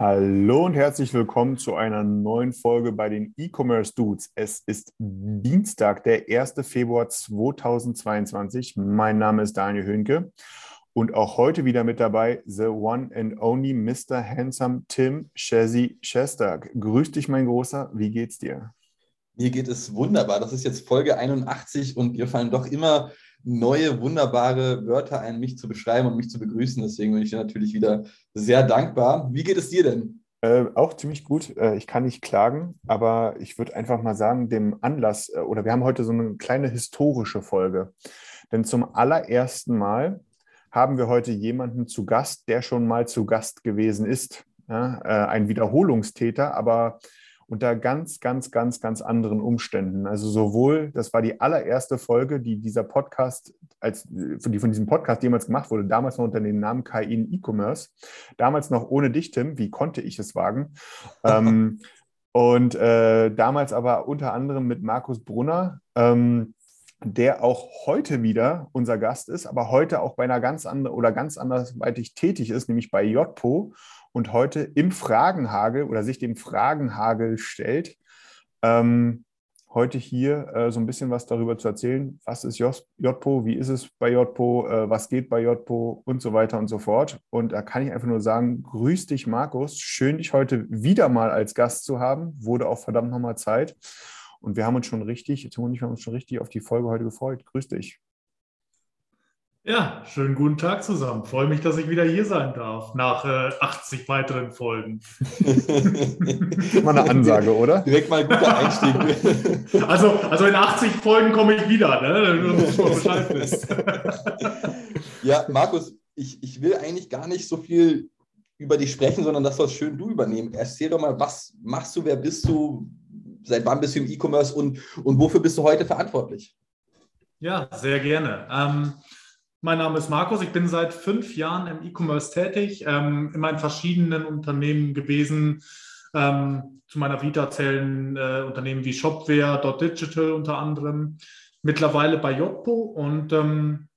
Hallo und herzlich willkommen zu einer neuen Folge bei den E-Commerce Dudes. Es ist Dienstag, der 1. Februar 2022. Mein Name ist Daniel Höhnke und auch heute wieder mit dabei the one and only Mr. Handsome Tim Shazzy Shestag. Grüß dich, mein Großer. Wie geht's dir? Mir geht es wunderbar. Das ist jetzt Folge 81 und mir fallen doch immer neue, wunderbare Wörter ein, mich zu beschreiben und mich zu begrüßen. Deswegen bin ich dir natürlich wieder sehr dankbar. Wie geht es dir denn? Äh, auch ziemlich gut. Äh, ich kann nicht klagen, aber ich würde einfach mal sagen, dem Anlass, äh, oder wir haben heute so eine kleine historische Folge. Denn zum allerersten Mal haben wir heute jemanden zu Gast, der schon mal zu Gast gewesen ist. Ja, äh, ein Wiederholungstäter, aber unter ganz, ganz, ganz, ganz anderen Umständen. Also sowohl, das war die allererste Folge, die dieser Podcast, als die von diesem Podcast jemals gemacht wurde, damals noch unter dem Namen KI E-Commerce, damals noch ohne dich, Tim, wie konnte ich es wagen? ähm, und äh, damals aber unter anderem mit Markus Brunner, ähm, der auch heute wieder unser Gast ist, aber heute auch bei einer ganz anderen oder ganz andersweitig tätig ist, nämlich bei JPO und heute im Fragenhagel oder sich dem Fragenhagel stellt. Ähm, heute hier äh, so ein bisschen was darüber zu erzählen, was ist JPO, wie ist es bei JPO, äh, was geht bei JPO und so weiter und so fort. Und da kann ich einfach nur sagen, grüß dich Markus, schön dich heute wieder mal als Gast zu haben, wurde auch verdammt nochmal Zeit. Und wir haben uns schon richtig, Tim und ich haben uns schon richtig auf die Folge heute gefreut. Grüß dich. Ja, schönen guten Tag zusammen. Freue mich, dass ich wieder hier sein darf, nach äh, 80 weiteren Folgen. Mal eine Ansage, oder? Direkt mal ein guter Einstieg. Also, also in 80 Folgen komme ich wieder, ne? Nur, dass du Bescheid wisst. ja, Markus, ich, ich will eigentlich gar nicht so viel über dich sprechen, sondern das sollst schön du übernehmen. Erzähl doch mal, was machst du, wer bist du, seit wann bist du im E-Commerce und, und wofür bist du heute verantwortlich? Ja, sehr gerne. Ähm, mein Name ist Markus, ich bin seit fünf Jahren im E-Commerce tätig, ähm, immer in verschiedenen Unternehmen gewesen. Ähm, zu meiner Vita zählen äh, Unternehmen wie Shopware, Dot Digital unter anderem, mittlerweile bei JPO und ähm,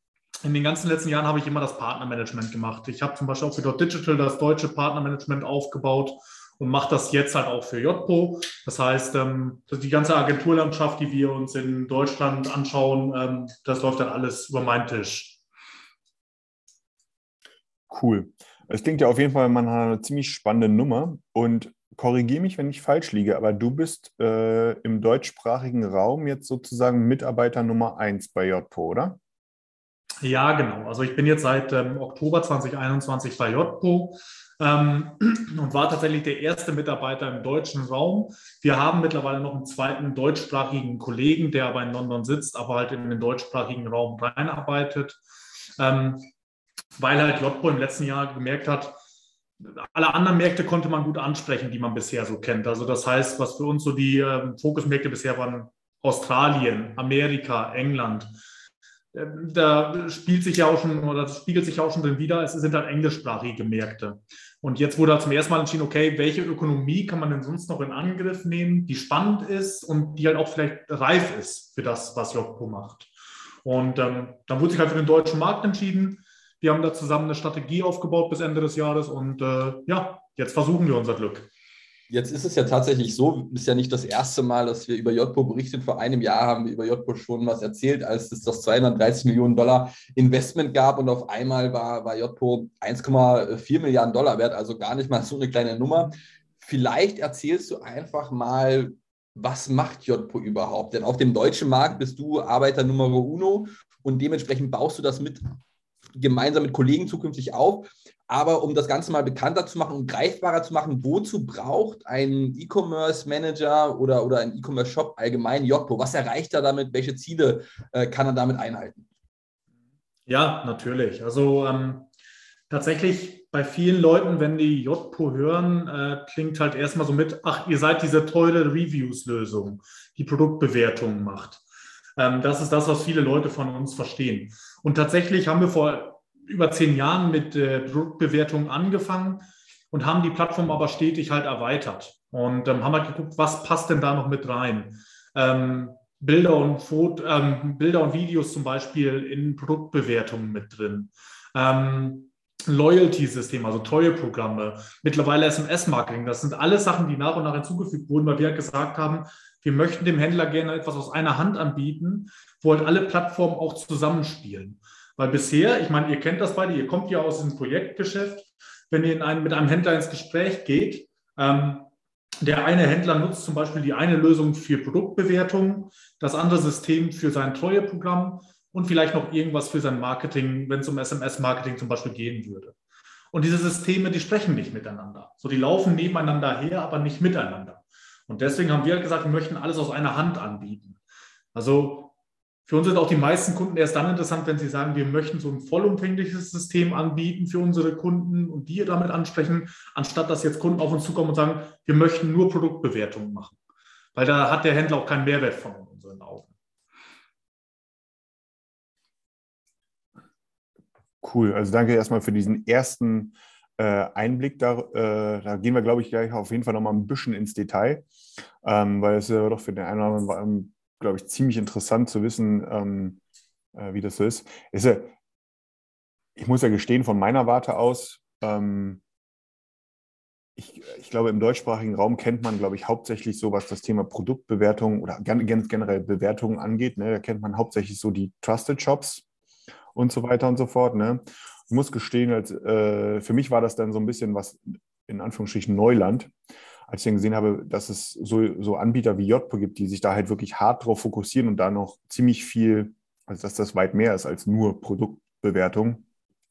in den ganzen letzten Jahren habe ich immer das Partnermanagement gemacht. Ich habe zum Beispiel auch für Dot Digital das deutsche Partnermanagement aufgebaut und mache das jetzt halt auch für JPO. Das heißt, ähm, die ganze Agenturlandschaft, die wir uns in Deutschland anschauen, ähm, das läuft dann alles über meinen Tisch. Cool. Es klingt ja auf jeden Fall, man hat eine ziemlich spannende Nummer und korrigiere mich, wenn ich falsch liege, aber du bist äh, im deutschsprachigen Raum jetzt sozusagen Mitarbeiter Nummer 1 bei JPO, oder? Ja, genau. Also ich bin jetzt seit ähm, Oktober 2021 bei JPO ähm, und war tatsächlich der erste Mitarbeiter im deutschen Raum. Wir haben mittlerweile noch einen zweiten deutschsprachigen Kollegen, der aber in London sitzt, aber halt in den deutschsprachigen Raum reinarbeitet, ähm, weil halt JPO im letzten Jahr gemerkt hat, alle anderen Märkte konnte man gut ansprechen, die man bisher so kennt. Also das heißt, was für uns so die ähm, Fokusmärkte bisher waren, Australien, Amerika, England. Ähm, Da spielt sich ja auch schon, oder das spiegelt sich ja auch schon drin wieder, es sind halt englischsprachige Märkte. Und jetzt wurde halt zum ersten Mal entschieden, okay, welche Ökonomie kann man denn sonst noch in Angriff nehmen, die spannend ist und die halt auch vielleicht reif ist für das, was JPO macht. Und ähm, dann wurde sich halt für den deutschen Markt entschieden. Wir haben da zusammen eine Strategie aufgebaut bis Ende des Jahres und äh, ja, jetzt versuchen wir unser Glück. Jetzt ist es ja tatsächlich so, ist ja nicht das erste Mal, dass wir über JPO berichten. Vor einem Jahr haben wir über JPO schon was erzählt, als es das 230 Millionen Dollar Investment gab und auf einmal war, war JPO 1,4 Milliarden Dollar wert, also gar nicht mal so eine kleine Nummer. Vielleicht erzählst du einfach mal, was macht JPO überhaupt? Denn auf dem deutschen Markt bist du Arbeiter Nummer uno und dementsprechend baust du das mit gemeinsam mit Kollegen zukünftig auf. Aber um das Ganze mal bekannter zu machen und greifbarer zu machen, wozu braucht ein E-Commerce-Manager oder, oder ein E-Commerce-Shop allgemein JPO? Was erreicht er damit? Welche Ziele äh, kann er damit einhalten? Ja, natürlich. Also ähm, tatsächlich bei vielen Leuten, wenn die JPO hören, äh, klingt halt erstmal so mit, ach, ihr seid diese teure Reviews-Lösung, die Produktbewertungen macht. Ähm, das ist das, was viele Leute von uns verstehen. Und tatsächlich haben wir vor über zehn Jahren mit äh, Produktbewertungen angefangen und haben die Plattform aber stetig halt erweitert. Und ähm, haben halt geguckt, was passt denn da noch mit rein? Ähm, Bilder und Foto, ähm, Bilder und Videos zum Beispiel in Produktbewertungen mit drin. Ähm, Loyalty-System, also Treueprogramme, mittlerweile SMS-Marketing. Das sind alles Sachen, die nach und nach hinzugefügt wurden, weil wir halt gesagt haben, wir möchten dem Händler gerne etwas aus einer Hand anbieten, wo halt alle Plattformen auch zusammenspielen. Weil bisher, ich meine, ihr kennt das beide, ihr kommt ja aus dem Projektgeschäft, wenn ihr einem, mit einem Händler ins Gespräch geht, ähm, der eine Händler nutzt zum Beispiel die eine Lösung für Produktbewertung, das andere System für sein Treueprogramm und vielleicht noch irgendwas für sein Marketing, wenn es um SMS-Marketing zum Beispiel gehen würde. Und diese Systeme, die sprechen nicht miteinander. So, die laufen nebeneinander her, aber nicht miteinander. Und deswegen haben wir gesagt, wir möchten alles aus einer Hand anbieten. Also für uns sind auch die meisten Kunden erst dann interessant, wenn sie sagen, wir möchten so ein vollumfängliches System anbieten für unsere Kunden und die damit ansprechen, anstatt dass jetzt Kunden auf uns zukommen und sagen, wir möchten nur Produktbewertungen machen. Weil da hat der Händler auch keinen Mehrwert von in unseren Augen. Cool, also danke erstmal für diesen ersten Einblick. Da, äh, da, gehen wir, glaube ich, gleich auf jeden Fall nochmal ein bisschen ins Detail, ähm, weil es ja doch für den einen oder anderen glaube ich, ziemlich interessant zu wissen, ähm, äh, wie das so ist. ist ja, ich muss ja gestehen, von meiner Warte aus, ähm, ich, ich, glaube, im deutschsprachigen Raum kennt man, glaube ich, hauptsächlich so, was das Thema Produktbewertung oder generell Bewertungen angeht. Ne? Da kennt man hauptsächlich so die Trusted Shops und so weiter und so fort. Ne? Ich muss gestehen, als, äh, für mich war das dann so ein bisschen was in Anführungsstrichen Neuland als ich dann gesehen habe, dass es so, so Anbieter wie JPO gibt, die sich da halt wirklich hart drauf fokussieren und da noch ziemlich viel, also dass das weit mehr ist als nur Produktbewertung.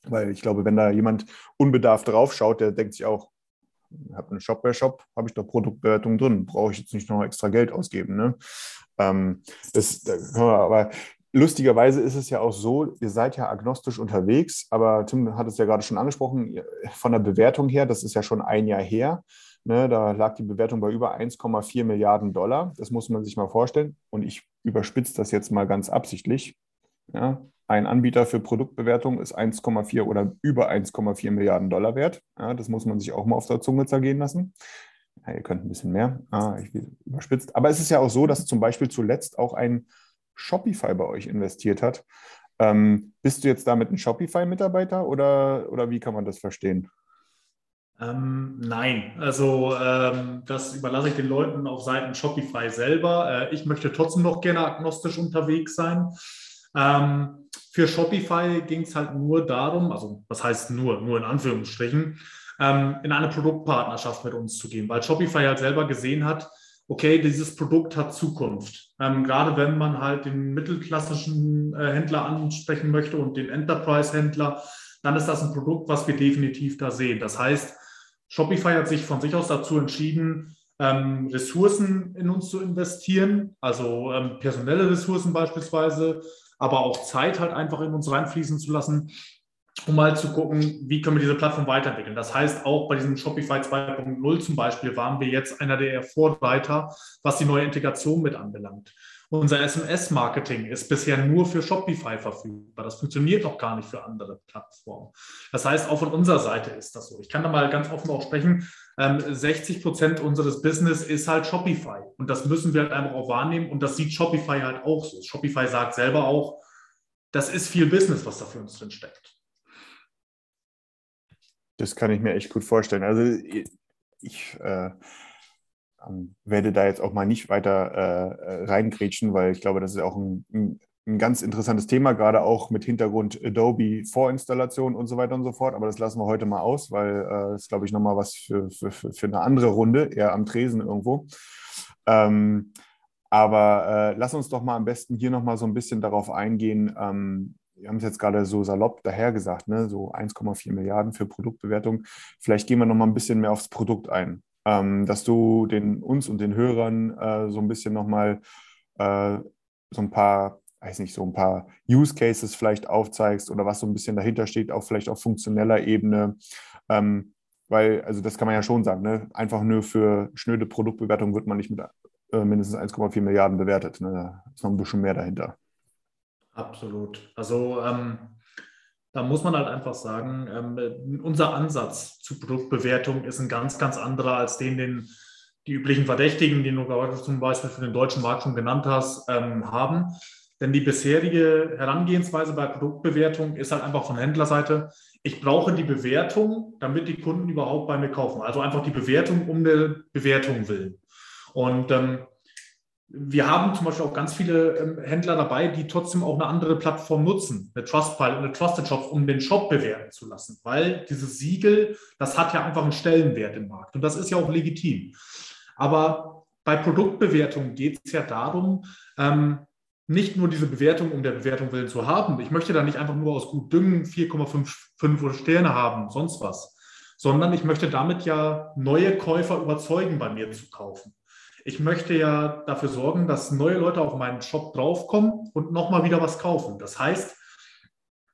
Weil ich glaube, wenn da jemand unbedarft drauf schaut, der denkt sich auch, ich habe einen Shopware-Shop, habe ich doch Produktbewertung drin, brauche ich jetzt nicht noch extra Geld ausgeben. Ne? Ähm, das, da aber lustigerweise ist es ja auch so, ihr seid ja agnostisch unterwegs, aber Tim hat es ja gerade schon angesprochen, von der Bewertung her, das ist ja schon ein Jahr her. Ne, da lag die Bewertung bei über 1,4 Milliarden Dollar. Das muss man sich mal vorstellen. Und ich überspitze das jetzt mal ganz absichtlich. Ja, ein Anbieter für Produktbewertung ist 1,4 oder über 1,4 Milliarden Dollar wert. Ja, das muss man sich auch mal auf der Zunge zergehen lassen. Ja, ihr könnt ein bisschen mehr. Ah, ich überspitzt. Aber es ist ja auch so, dass zum Beispiel zuletzt auch ein Shopify bei euch investiert hat. Ähm, bist du jetzt damit ein Shopify-Mitarbeiter oder, oder wie kann man das verstehen? Ähm, nein, also ähm, das überlasse ich den Leuten auf Seiten Shopify selber. Äh, ich möchte trotzdem noch gerne agnostisch unterwegs sein. Ähm, für Shopify ging es halt nur darum, also was heißt nur, nur in Anführungsstrichen, ähm, in eine Produktpartnerschaft mit uns zu gehen, weil Shopify halt selber gesehen hat, okay, dieses Produkt hat Zukunft. Ähm, gerade wenn man halt den mittelklassischen äh, Händler ansprechen möchte und den Enterprise-Händler, dann ist das ein Produkt, was wir definitiv da sehen. Das heißt, Shopify hat sich von sich aus dazu entschieden, ähm, Ressourcen in uns zu investieren, also ähm, personelle Ressourcen beispielsweise, aber auch Zeit halt einfach in uns reinfließen zu lassen, um mal zu gucken, wie können wir diese Plattform weiterentwickeln. Das heißt, auch bei diesem Shopify 2.0 zum Beispiel waren wir jetzt einer der Vorreiter, was die neue Integration mit anbelangt. Unser SMS-Marketing ist bisher nur für Shopify verfügbar. Das funktioniert noch gar nicht für andere Plattformen. Das heißt, auch von unserer Seite ist das so. Ich kann da mal ganz offen auch sprechen. 60 ähm, Prozent unseres Business ist halt Shopify. Und das müssen wir halt einfach auch wahrnehmen. Und das sieht Shopify halt auch so. Shopify sagt selber auch, das ist viel Business, was da für uns drin steckt. Das kann ich mir echt gut vorstellen. Also ich, äh, ähm, werde da jetzt auch mal nicht weiter äh, reingrätschen, weil ich glaube, das ist auch ein, ein, ein, ganz interessantes Thema, gerade auch mit Hintergrund Adobe Vorinstallation und so weiter und so fort. Aber das lassen wir heute mal aus, weil äh, das glaube ich, nochmal was für, für, für eine andere Runde, eher am Tresen irgendwo. Ähm, aber äh, lass uns doch mal am besten hier nochmal so ein bisschen darauf eingehen. Ähm, wir haben es jetzt gerade so salopp dahergesagt, ne? so 1,4 Milliarden für Produktbewertung. Vielleicht gehen wir nochmal ein bisschen mehr aufs Produkt ein ähm, dass du den, uns und den Hörern äh, so ein bisschen nochmal äh, so ein paar weiß nicht, so ein paar Use Cases vielleicht aufzeigst oder was so ein bisschen dahinter steht, auch vielleicht auf funktioneller Ebene. Ähm, weil, also das kann man ja schon sagen, ne? einfach nur für schnöde Produktbewertung wird man nicht mit äh, mindestens 1,4 Milliarden bewertet. Ne? Da ist noch ein bisschen mehr dahinter. Absolut. Also ähm, da muss man halt einfach sagen, ähm, unser Ansatz zu Produktbewertung ist ein ganz, ganz anderer als den, den die üblichen Verdächtigen, die du gerade zum Beispiel für den deutschen Markt schon genannt hast, ähm, haben. Denn die bisherige Herangehensweise bei Produktbewertung ist halt einfach von Händlerseite, ich brauche die Bewertung, damit die Kunden überhaupt bei mir kaufen. Also einfach die Bewertung um der Bewertung willen. Und ähm, wir haben zum Beispiel auch ganz viele ähm, Händler dabei, die trotzdem auch eine andere Plattform nutzen, eine Trustpilot, eine Trusted Shop, um den Shop bewerten zu lassen. Weil dieses Siegel, das hat ja einfach einen Stellenwert im Markt. Und das ist ja auch legitim. Aber bei Produktbewertung geht es ja darum, ähm, nicht nur diese Bewertung um der Bewertung willen zu haben. Ich möchte da nicht einfach nur aus gut Düngen 4,5 Sterne haben, sonst was, sondern ich möchte damit ja neue Käufer überzeugen, bei mir zu kaufen. Ich möchte ja dafür sorgen, dass neue Leute auf meinen Shop draufkommen und nochmal wieder was kaufen. Das heißt,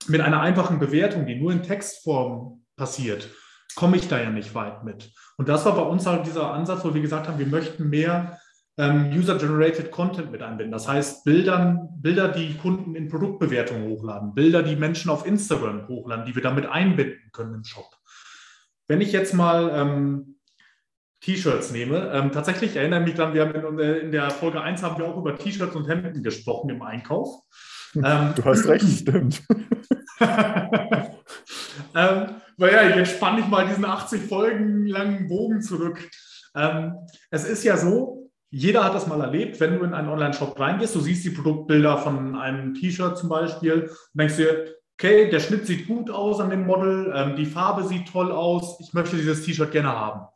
mit einer einfachen Bewertung, die nur in Textform passiert, komme ich da ja nicht weit mit. Und das war bei uns halt dieser Ansatz, wo wir gesagt haben, wir möchten mehr ähm, User-Generated Content mit einbinden. Das heißt, Bildern, Bilder, die Kunden in Produktbewertungen hochladen, Bilder, die Menschen auf Instagram hochladen, die wir damit einbinden können im Shop. Wenn ich jetzt mal ähm, T-Shirts nehme. Ähm, tatsächlich erinnere ich mich dann, wir haben in, in, der Folge 1 haben wir auch über T-Shirts und Hemden gesprochen im Einkauf. Ähm, du hast recht, stimmt. ähm, weil ja, jetzt spanne ich mal diesen 80 Folgen langen Bogen zurück. Ähm, es ist ja so, jeder hat das mal erlebt, wenn du in einen Online-Shop reingehst, du siehst die Produktbilder von einem T-Shirt zum Beispiel und denkst dir, okay, der Schnitt sieht gut aus an dem Model, ähm, die Farbe sieht toll aus, ich möchte dieses T-Shirt gerne haben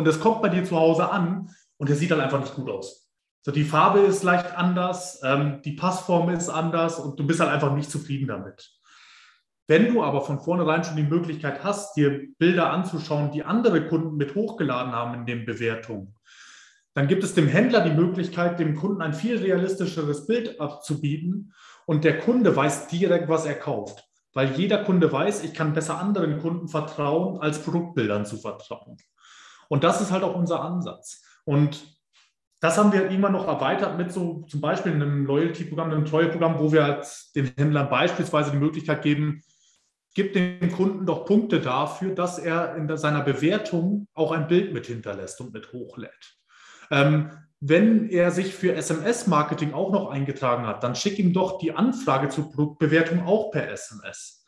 und es kommt bei dir zu Hause an und der sieht dann einfach nicht gut aus. So, die Farbe ist leicht anders, ähm, die Passform ist anders und du bist halt einfach nicht zufrieden damit. Wenn du aber von vornherein schon die Möglichkeit hast, dir Bilder anzuschauen, die andere Kunden mit hochgeladen haben in den Bewertungen, dann gibt es dem Händler die Möglichkeit, dem Kunden ein viel realistischeres Bild abzubieten und der Kunde weiß direkt, was er kauft. Weil jeder Kunde weiß, ich kann besser anderen Kunden vertrauen, als Produktbildern zu vertrauen. Und das ist halt auch unser Ansatz. Und das haben wir immer noch erweitert mit so zum Beispiel einem Loyalty-Programm, einem Treueprogramm, wo wir halt den Händlern beispielsweise die Möglichkeit geben, gibt dem Kunden doch Punkte dafür, dass er in seiner Bewertung auch ein Bild mit hinterlässt und mit hochlädt. Ähm, wenn er sich für SMS-Marketing auch noch eingetragen hat, dann schick ihm doch die Anfrage zur Produktbewertung auch per SMS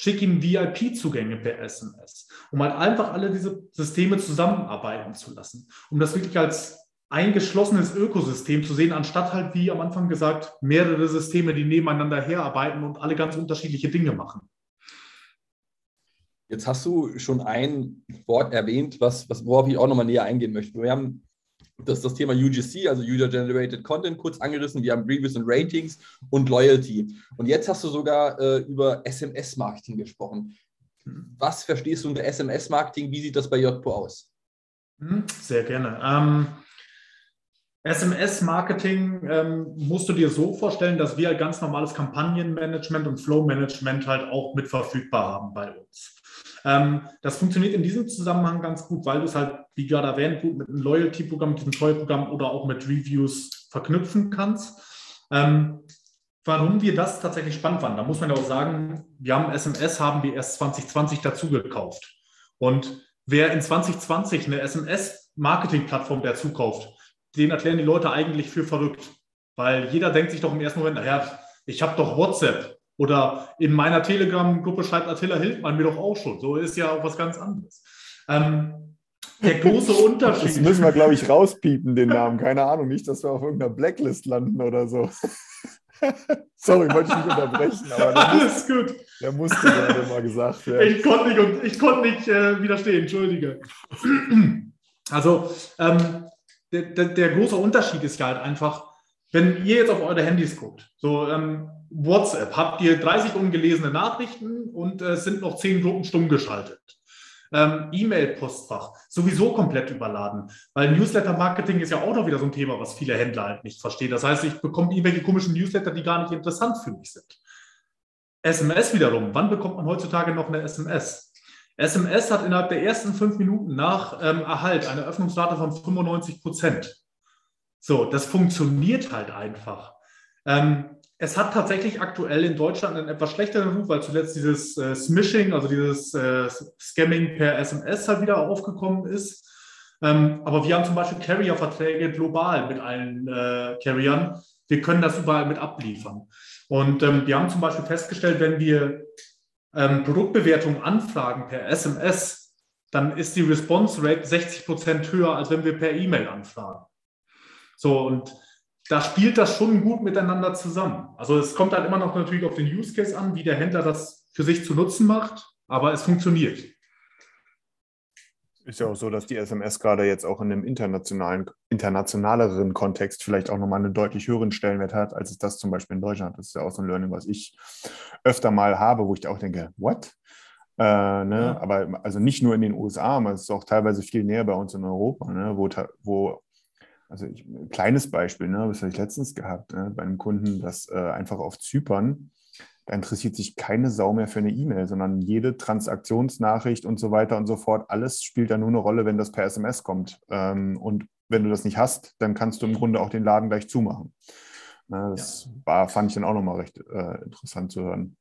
schick ihm VIP-Zugänge per SMS, um halt einfach alle diese Systeme zusammenarbeiten zu lassen, um das wirklich als ein geschlossenes Ökosystem zu sehen, anstatt halt, wie am Anfang gesagt, mehrere Systeme, die nebeneinander herarbeiten und alle ganz unterschiedliche Dinge machen. Jetzt hast du schon ein Wort erwähnt, was, was, worauf ich auch nochmal näher eingehen möchte. Wir haben das das Thema UGC, also User Generated Content, kurz angerissen. Wir haben Reviews und Ratings und Loyalty. Und jetzt hast du sogar äh, über SMS-Marketing gesprochen. Was verstehst du unter SMS-Marketing? Wie sieht das bei JPO aus? Hm, sehr gerne. Ähm, SMS-Marketing ähm, musst du dir so vorstellen, dass wir ganz normales Kampagnenmanagement und Flow-Management halt auch mit verfügbar haben bei uns. Ähm, das funktioniert in diesem Zusammenhang ganz gut, weil du es halt, wie gerade erwähnt, gut mit einem Loyalty-Programm, mit einem Treueprogramm oder auch mit Reviews verknüpfen kannst. Ähm, warum wir das tatsächlich spannend fanden, da muss man ja auch sagen, wir haben SMS, haben wir erst 2020 dazu gekauft. Und wer in 2020 eine SMS-Marketing-Plattform dazu kauft, den erklären die Leute eigentlich für verrückt. Weil jeder denkt sich doch im ersten Moment, naja, ich habe doch WhatsApp. Oder in meiner Telegram-Gruppe schreibt Attila Hildmann mir doch auch schon. So ist ja auch was ganz anderes. Ähm, der große Unterschied. Das müssen wir, glaube ich, rauspiepen, den Namen. Keine Ahnung, nicht, dass wir auf irgendeiner Blacklist landen oder so. Sorry, wollte ich nicht unterbrechen. Aber Alles muss, gut. Der musste gerade mal gesagt werden. Ich konnte nicht, ich konnte nicht äh, widerstehen, entschuldige. Also, ähm, der, der, der, große Unterschied ist ja halt einfach, wenn ihr jetzt auf eure Handys guckt, so ähm, WhatsApp, habt ihr 30 ungelesene Nachrichten und es äh, sind noch 10 Gruppen stumm geschaltet. ähm, E-Mail-Postfach sowieso komplett überladen. Weil Newsletter-Marketing ist ja auch noch wieder so ein Thema, was viele Händler halt nicht verstehen. Das heißt, ich bekomme irgendwelche komischen Newsletter, die gar nicht interessant für mich sind. SMS wiederum. Wann bekommt man heutzutage noch eine SMS? SMS hat innerhalb der ersten fünf Minuten nach ähm, Erhalt eine Öffnungsrate von 95 Prozent. So, das funktioniert halt einfach. Ähm, es hat tatsächlich aktuell in Deutschland einen etwas schlechteren Ruf, weil zuletzt dieses äh, Smishing, also dieses äh, Scamming per SMS halt wieder aufgekommen ist. Ähm, aber wir haben zum Beispiel Carrier-Verträge global mit allen äh, Carriern. Wir können das überall mit abliefern. Und ähm, wir haben zum Beispiel festgestellt, wenn wir ähm, Produktbewertungen anfragen per SMS, dann ist die Response Rate 60 Prozent höher, als wenn wir per E-Mail anfragen. So, und da spielt das schon gut miteinander zusammen. Also es kommt halt immer noch natürlich auf den Use Case an, wie der Händler das für sich zu nutzen macht, aber es funktioniert. Ist ja auch so, dass die SMS gerade jetzt auch in einem internationalen, internationaleren Kontext vielleicht auch nochmal einen deutlich höheren Stellenwert hat, als es das zum Beispiel in Deutschland. Das ist ja auch so ein Learning, was ich öfter mal habe, wo ich auch denke, what? Äh, ne? Ja. Aber also nicht nur in den USA, aber es ist auch teilweise viel näher bei uns in Europa, ne? wo, wo also ich, ein kleines Beispiel, ne, das habe ich letztens gehabt, ne, bei einem Kunden, das äh, einfach auf Zypern, da interessiert sich keine Sau mehr für eine E-Mail, sondern jede Transaktionsnachricht und so weiter und so fort, alles spielt da nur eine Rolle, wenn das per SMS kommt. Ähm, und wenn du das nicht hast, dann kannst du im Grunde auch den Laden gleich zumachen. Ne, das ja. war, fand ich dann auch nochmal recht äh, interessant zu hören.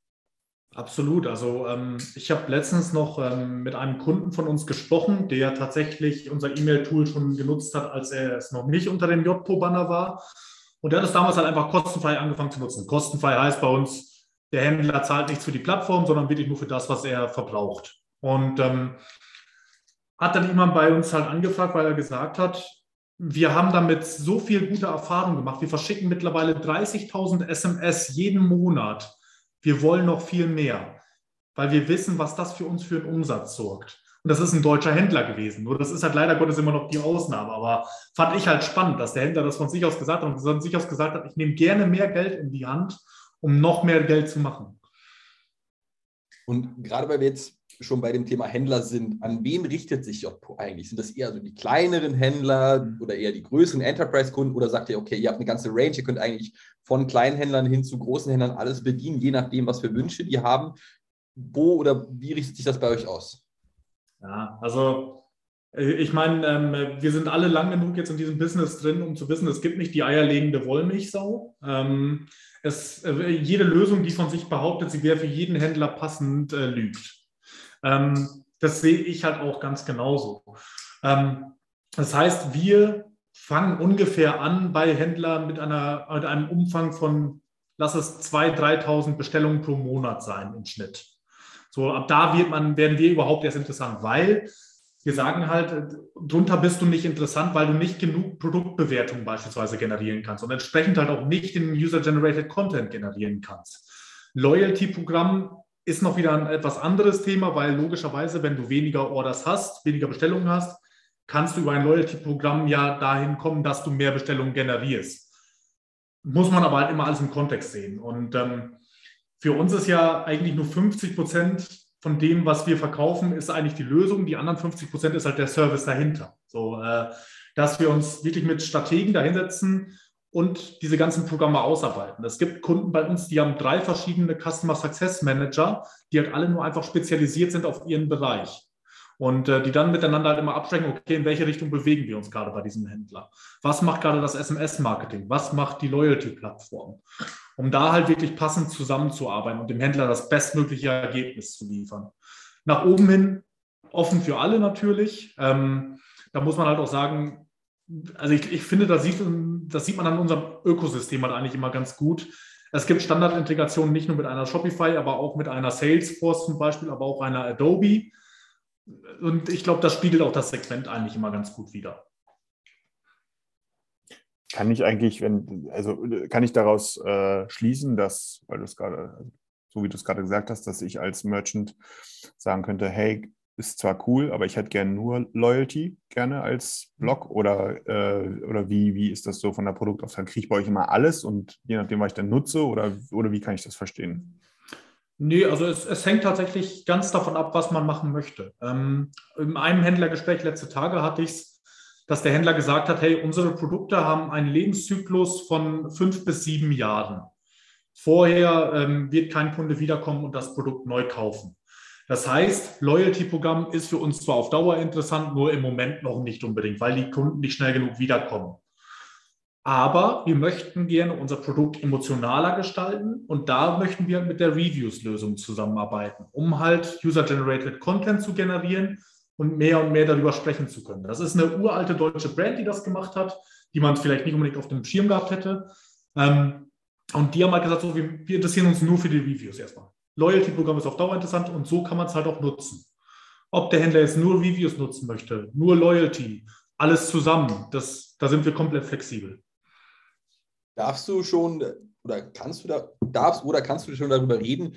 Absolut. Also ähm, ich habe letztens noch ähm, mit einem Kunden von uns gesprochen, der tatsächlich unser E-Mail-Tool schon genutzt hat, als er es noch nicht unter dem JPO-Banner war. Und der hat es damals halt einfach kostenfrei angefangen zu nutzen. Kostenfrei heißt bei uns, der Händler zahlt nichts für die Plattform, sondern wirklich nur für das, was er verbraucht. Und ähm, hat dann jemand bei uns halt angefragt, weil er gesagt hat, wir haben damit so viel gute Erfahrung gemacht. Wir verschicken mittlerweile 30.000 SMS jeden Monat wir wollen noch viel mehr, weil wir wissen, was das für uns für einen Umsatz sorgt. Und das ist ein deutscher Händler gewesen. Nur das ist halt leider Gottes immer noch die Ausnahme. Aber fand ich halt spannend, dass der Händler das von sich aus gesagt hat und von sich aus gesagt hat, ich nehme gerne mehr Geld in die Hand, um noch mehr Geld zu machen. Und gerade weil wir jetzt schon bei dem Thema Händler sind, an wen richtet sich JPO eigentlich? Sind das eher so die kleineren Händler mhm. oder eher die größeren Enterprise-Kunden oder sagt ihr, okay, ihr habt eine ganze Range, ihr könnt eigentlich von kleinen Händlern hin zu großen Händlern alles bedienen, je nachdem, was für Wünsche die haben? Wo oder wie richtet sich das bei euch aus? Ja, also äh, ich meine, ähm, wir sind alle lang genug jetzt in diesem Business drin, um zu wissen, es gibt nicht die eierlegende Wollmilchsau. Ähm, es, äh, jede Lösung, die von sich behauptet, sie wäre für jeden Händler passend, äh, lügt. Ähm, das sehe ich halt auch ganz genauso. Ähm, das heißt, wir fangen ungefähr an bei Händlern mit, einer, mit einem Umfang von, lass es 2.000, 3.000 Bestellungen pro Monat sein im Schnitt. So, ab da wird man, werden wir überhaupt erst interessant, weil wir sagen halt, drunter bist du nicht interessant, weil du nicht genug Produktbewertung beispielsweise generieren kannst und entsprechend halt auch nicht den User-Generated Content generieren kannst. Loyalty-Programm ist noch wieder ein etwas anderes Thema, weil logischerweise, wenn du weniger Orders hast, weniger Bestellungen hast, kannst du über ein Loyalty-Programm ja dahin kommen, dass du mehr Bestellungen generierst. Muss man aber halt immer alles im Kontext sehen. Und ähm, für uns ist ja eigentlich nur 50 Prozent von dem, was wir verkaufen, ist eigentlich die Lösung. Die anderen 50 Prozent ist halt der Service dahinter. So, äh, dass wir uns wirklich mit Strategen dahinsetzen und diese ganzen Programme ausarbeiten. Es gibt Kunden bei uns, die haben drei verschiedene Customer Success Manager, die halt alle nur einfach spezialisiert sind auf ihren Bereich. Und äh, die dann miteinander halt immer absprechen, okay, in welche Richtung bewegen wir uns gerade bei diesem Händler? Was macht gerade das SMS-Marketing? Was macht die Loyalty-Plattform? Um da halt wirklich passend zusammenzuarbeiten und dem Händler das bestmögliche Ergebnis zu liefern. Nach oben hin offen für alle natürlich. Ähm, da muss man halt auch sagen, also ich, ich finde, da sieht, das sieht man an unserem Ökosystem halt eigentlich immer ganz gut. Es gibt Standardintegrationen nicht nur mit einer Shopify, aber auch mit einer Salesforce zum Beispiel, aber auch einer Adobe. Und ich glaube, das spiegelt auch das Segment eigentlich immer ganz gut wider. Kann ich eigentlich, wenn, also kann ich daraus äh, schließen, dass, weil du es gerade, so wie du es gerade gesagt hast, dass ich als Merchant sagen könnte, hey, ist zwar cool, aber ich hätte gerne nur Loyalty gerne als Blog oder, äh, oder wie, wie ist das so von der Produktauswahl? Kriege ich bei euch immer alles und je nachdem, was ich dann nutze oder, oder wie kann ich das verstehen? Nee, also es, es, hängt tatsächlich ganz davon ab, was man machen möchte. Ähm, in einem Händlergespräch letzte Tage hatte ich es, dass der Händler gesagt hat, hey, unsere Produkte haben einen Lebenszyklus von fünf bis sieben Jahren. Vorher ähm, wird kein Kunde wiederkommen und das Produkt neu kaufen. Das heißt, Loyalty-Programm ist für uns zwar auf Dauer interessant, nur im Moment noch nicht unbedingt, weil die Kunden nicht schnell genug wiederkommen. Aber wir möchten gerne unser Produkt emotionaler gestalten und da möchten wir mit der Reviews-Lösung zusammenarbeiten, um halt User-Generated Content zu generieren und mehr und mehr darüber sprechen zu können. Das ist eine uralte deutsche Brand, die das gemacht hat, die man vielleicht nicht unbedingt auf dem Schirm gehabt hätte. Ähm, und die haben halt gesagt, so, wir, wir interessieren uns nur für die Reviews erstmal. Loyalty-Programm ist auf Dauer interessant und so kann man es halt auch nutzen. Ob der Händler jetzt nur Reviews nutzen möchte, nur Loyalty, alles zusammen, das, da sind wir komplett flexibel. Darfst du schon oder kannst du da, darfst oder kannst du schon darüber reden,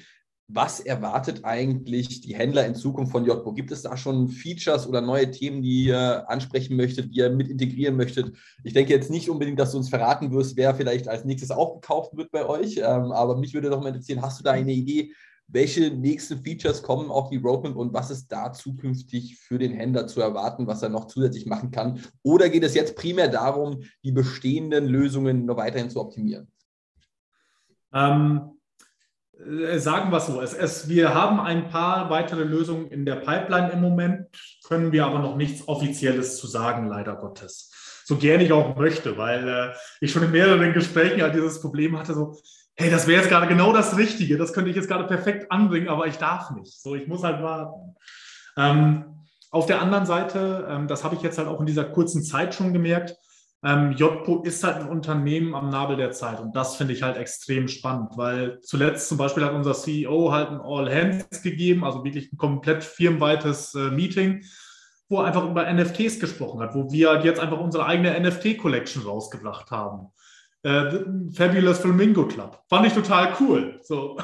was erwartet eigentlich die Händler in Zukunft von JBO? Gibt es da schon Features oder neue Themen, die ihr ansprechen möchtet, die ihr mit integrieren möchtet? Ich denke jetzt nicht unbedingt, dass du uns verraten wirst, wer vielleicht als nächstes aufgekauft wird bei euch, ähm, aber mich würde doch mal interessieren, hast du da eine Idee, welche nächsten Features kommen auf die Roadmap und was ist da zukünftig für den Händler zu erwarten, was er noch zusätzlich machen kann? Oder geht es jetzt primär darum, die bestehenden Lösungen noch weiterhin zu optimieren? Ähm, äh, sagen wir es so, es, wir haben ein paar weitere Lösungen in der Pipeline im Moment, können wir aber noch nichts Offizielles zu sagen, leider Gottes. So gerne ich auch möchte, weil äh, ich schon in mehreren Gesprächen halt dieses Problem hatte, so, hey, das wäre jetzt gerade genau das Richtige, das könnte ich jetzt gerade perfekt anbringen, aber ich darf nicht. So, ich muss halt warten. Ähm, auf der anderen Seite, ähm, das habe ich jetzt halt auch in dieser kurzen Zeit schon gemerkt, ähm, JPO ist halt ein Unternehmen am Nabel der Zeit und das finde ich halt extrem spannend, weil zuletzt zum Beispiel hat unser CEO halt ein All Hands gegeben, also wirklich ein komplett firmenweites äh, Meeting, wo er einfach über NFTs gesprochen hat, wo wir jetzt einfach unsere eigene NFT-Collection rausgebracht haben äh, Fabulous Flamingo Club. Fand ich total cool. So.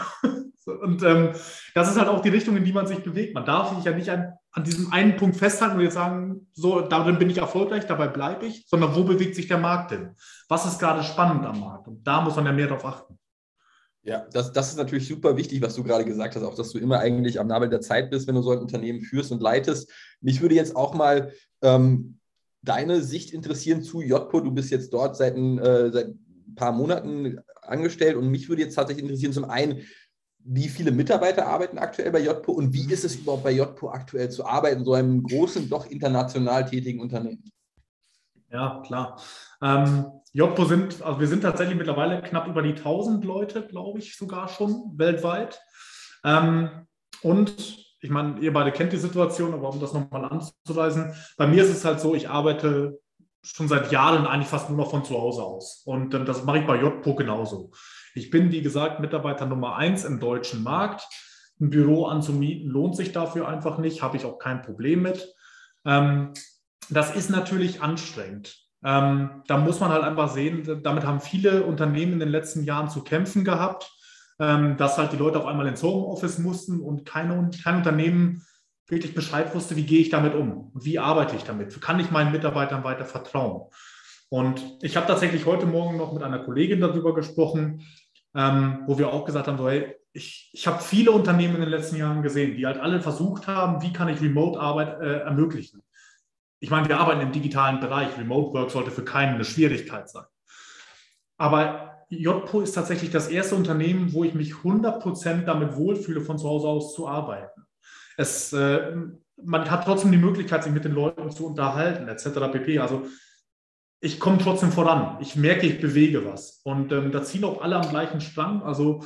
und ähm, das ist halt auch die Richtung, in die man sich bewegt. Man darf sich ja nicht an, an diesem einen Punkt festhalten und jetzt sagen, so, darin bin ich erfolgreich, dabei bleibe ich, sondern wo bewegt sich der Markt hin? Was ist gerade spannend am Markt? Und da muss man ja mehr darauf achten. Ja, das, das ist natürlich super wichtig, was du gerade gesagt hast, auch dass du immer eigentlich am Nabel der Zeit bist, wenn du so ein Unternehmen führst und leitest. Mich würde jetzt auch mal ähm, deine Sicht interessieren zu JPO. Du bist jetzt dort seit, äh, seit paar Monaten angestellt und mich würde jetzt tatsächlich interessieren, zum einen, wie viele Mitarbeiter arbeiten aktuell bei JPO und wie ist es überhaupt bei JPO aktuell zu arbeiten, so einem großen, doch international tätigen Unternehmen? Ja, klar. Ähm, JPO sind, also wir sind tatsächlich mittlerweile knapp über die 1000 Leute, glaube ich, sogar schon weltweit. Ähm, und ich meine, ihr beide kennt die Situation, aber um das nochmal anzureisen, bei mir ist es halt so, ich arbeite schon seit Jahren eigentlich fast nur noch von zu Hause aus. Und ähm, das mache ich bei JPO genauso. Ich bin, wie gesagt, Mitarbeiter Nummer eins im deutschen Markt. Ein Büro anzumieten lohnt sich dafür einfach nicht, habe ich auch kein Problem mit. Ähm, das ist natürlich anstrengend. Ähm, da muss man halt einfach sehen, damit haben viele Unternehmen in den letzten Jahren zu kämpfen gehabt, ähm, dass halt die Leute auf einmal ins Homeoffice mussten und keine, kein Unternehmen wirklich Bescheid wusste, wie gehe ich damit um? Wie arbeite ich damit? Kann ich meinen Mitarbeitern weiter vertrauen? Und ich habe tatsächlich heute Morgen noch mit einer Kollegin darüber gesprochen, ähm, wo wir auch gesagt haben, so, hey, ich, ich habe viele Unternehmen in den letzten Jahren gesehen, die halt alle versucht haben, wie kann ich Remote-Arbeit äh, ermöglichen. Ich meine, wir arbeiten im digitalen Bereich. Remote Work sollte für keinen eine Schwierigkeit sein. Aber JPO ist tatsächlich das erste Unternehmen, wo ich mich 100% damit wohlfühle, von zu Hause aus zu arbeiten es, äh, man hat trotzdem die Möglichkeit, sich mit den Leuten zu unterhalten, etc. pp. Also ich komme trotzdem voran. Ich merke, ich bewege was. Und ähm, da ziehen auch alle am gleichen Strang. Also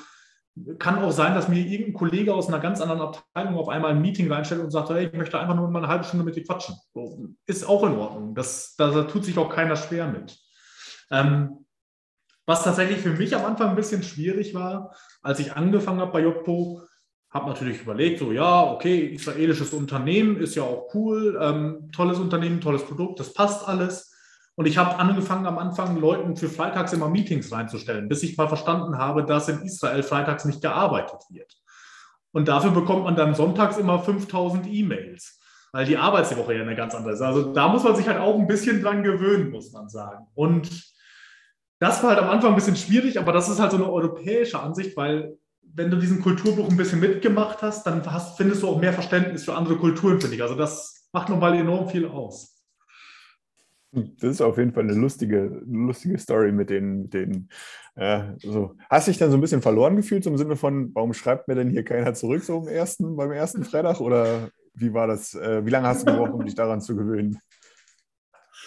kann auch sein, dass mir irgendein Kollege aus einer ganz anderen Abteilung auf einmal ein Meeting reinstellt und sagt, hey, ich möchte einfach nur mal eine halbe Stunde mit dir quatschen. So, ist auch in Ordnung. Das, da tut sich auch keiner schwer mit. Ähm, was tatsächlich für mich am Anfang ein bisschen schwierig war, als ich angefangen habe bei JPO, habe natürlich überlegt, so ja, okay, israelisches Unternehmen ist ja auch cool, ähm, tolles Unternehmen, tolles Produkt, das passt alles. Und ich habe angefangen am Anfang Leuten für freitags immer Meetings reinzustellen, bis ich mal verstanden habe, dass in Israel freitags nicht gearbeitet wird. Und dafür bekommt man dann sonntags immer 5000 E-Mails, weil die Arbeitswoche ja eine ganz andere ist. Also da muss man sich halt auch ein bisschen dran gewöhnen, muss man sagen. Und das war halt am Anfang ein bisschen schwierig, aber das ist halt so eine europäische Ansicht, weil wenn du diesen Kulturbruch ein bisschen mitgemacht hast, dann hast, findest du auch mehr Verständnis für andere Kulturen, finde ich. Also das macht nochmal enorm viel aus. Das ist auf jeden Fall eine lustige, lustige Story mit den, den äh, so. Hast dich dann so ein bisschen verloren gefühlt, so im Sinne von, warum schreibt mir denn hier keiner zurück so im ersten, beim ersten Freitag? Oder wie war das? Äh, wie lange hast du gebraucht, um dich daran zu gewöhnen?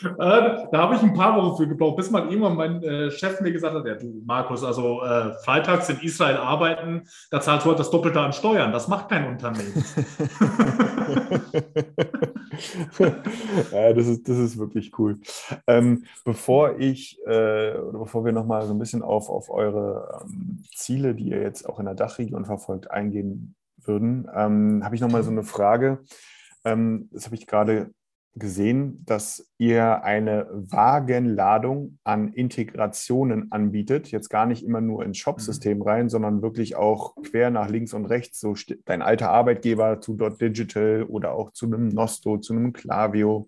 Äh, da habe ich ein paar Wochen für gebraucht, bis mal irgendwann mein äh, Chef mir gesagt hat, ja du Markus, also äh, freitags in Israel arbeiten, da zahlst du halt das Doppelte an Steuern. Das macht kein Unternehmen. ja, das ist, das ist wirklich cool. Ähm, bevor ich, äh, oder bevor wir nochmal so ein bisschen auf, auf eure ähm, Ziele, die ihr jetzt auch in der Dachregion verfolgt, eingehen würden, ähm, habe ich nochmal so eine Frage. Ähm, das habe ich gerade gesehen, dass ihr eine Wagenladung an Integrationen anbietet. Jetzt gar nicht immer nur ins Shop-System mhm. rein, sondern wirklich auch quer nach links und rechts. So dein alter Arbeitgeber zu Dot Digital oder auch zu einem Nosto, zu einem Clavio.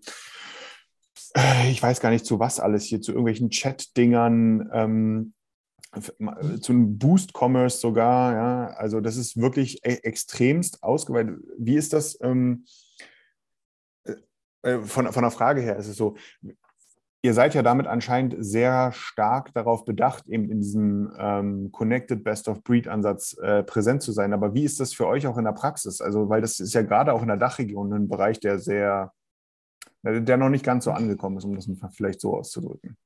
Äh, ich weiß gar nicht zu was alles hier, zu irgendwelchen Chat-Dingern. Ähm, zu einem Boost-Commerce sogar, ja, also das ist wirklich e-, extremst ausgeweitet. Wie ist das? Ähm, äh, von, von der Frage her ist es so, ihr seid ja damit anscheinend sehr stark darauf bedacht, eben in diesem ähm, Connected Best of Breed Ansatz äh, präsent zu sein. Aber wie ist das für euch auch in der Praxis? Also, weil das ist ja gerade auch in der Dachregion ein Bereich, der sehr, der noch nicht ganz so angekommen ist, um das vielleicht so auszudrücken.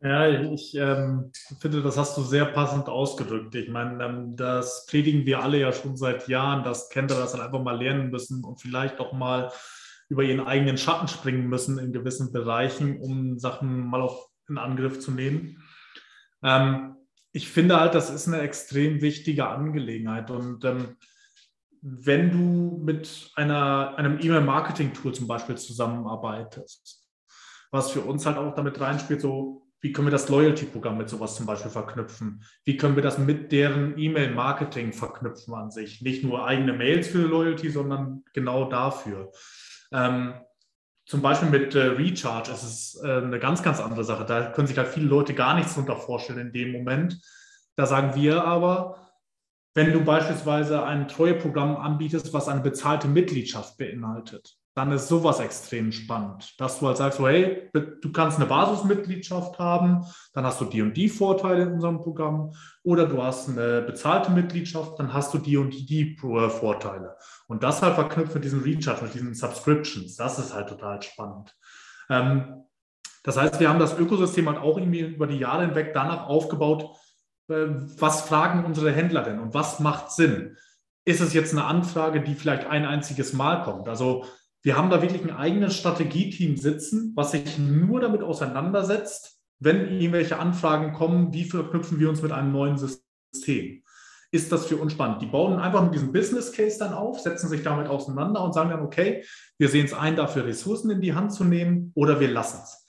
Ja, ich ähm, finde, das hast du sehr passend ausgedrückt. Ich meine, ähm, das predigen wir alle ja schon seit Jahren, dass Kinder das dann einfach mal lernen müssen und vielleicht auch mal über ihren eigenen Schatten springen müssen in gewissen Bereichen, um Sachen mal auf in Angriff zu nehmen. Ähm, ich finde halt, das ist eine extrem wichtige Angelegenheit. Und ähm, wenn du mit einer, einem E-Mail-Marketing-Tool zum Beispiel zusammenarbeitest, was für uns halt auch damit reinspielt, so wie können wir das Loyalty-Programm mit sowas zum Beispiel verknüpfen? Wie können wir das mit deren E-Mail-Marketing verknüpfen an sich? Nicht nur eigene Mails für Loyalty, sondern genau dafür. Ähm, zum Beispiel mit äh, Recharge ist es äh, eine ganz, ganz andere Sache. Da können sich halt viele Leute gar nichts darunter vorstellen in dem Moment. Da sagen wir aber, wenn du beispielsweise ein Treueprogramm anbietest, was eine bezahlte Mitgliedschaft beinhaltet, dann ist sowas extrem spannend, dass du halt sagst, so, hey, du kannst eine Basismitgliedschaft haben, dann hast du die und die Vorteile in unserem Programm oder du hast eine bezahlte Mitgliedschaft, dann hast du die und die, die Vorteile. Und das halt verknüpft mit diesem Recharge, mit diesen Subscriptions, das ist halt total spannend. Ähm, das heißt, wir haben das Ökosystem halt auch irgendwie über die Jahre hinweg danach aufgebaut, äh, was fragen unsere Händler denn und was macht Sinn? Ist es jetzt eine Anfrage, die vielleicht ein einziges Mal kommt? Also wir haben da wirklich ein eigenes Strategieteam sitzen, was sich nur damit auseinandersetzt, wenn irgendwelche Anfragen kommen, wie verknüpfen wir uns mit einem neuen System. Ist das für uns spannend? Die bauen einfach mit diesem Business Case dann auf, setzen sich damit auseinander und sagen dann, okay, wir sehen es ein, dafür Ressourcen in die Hand zu nehmen oder wir lassen es.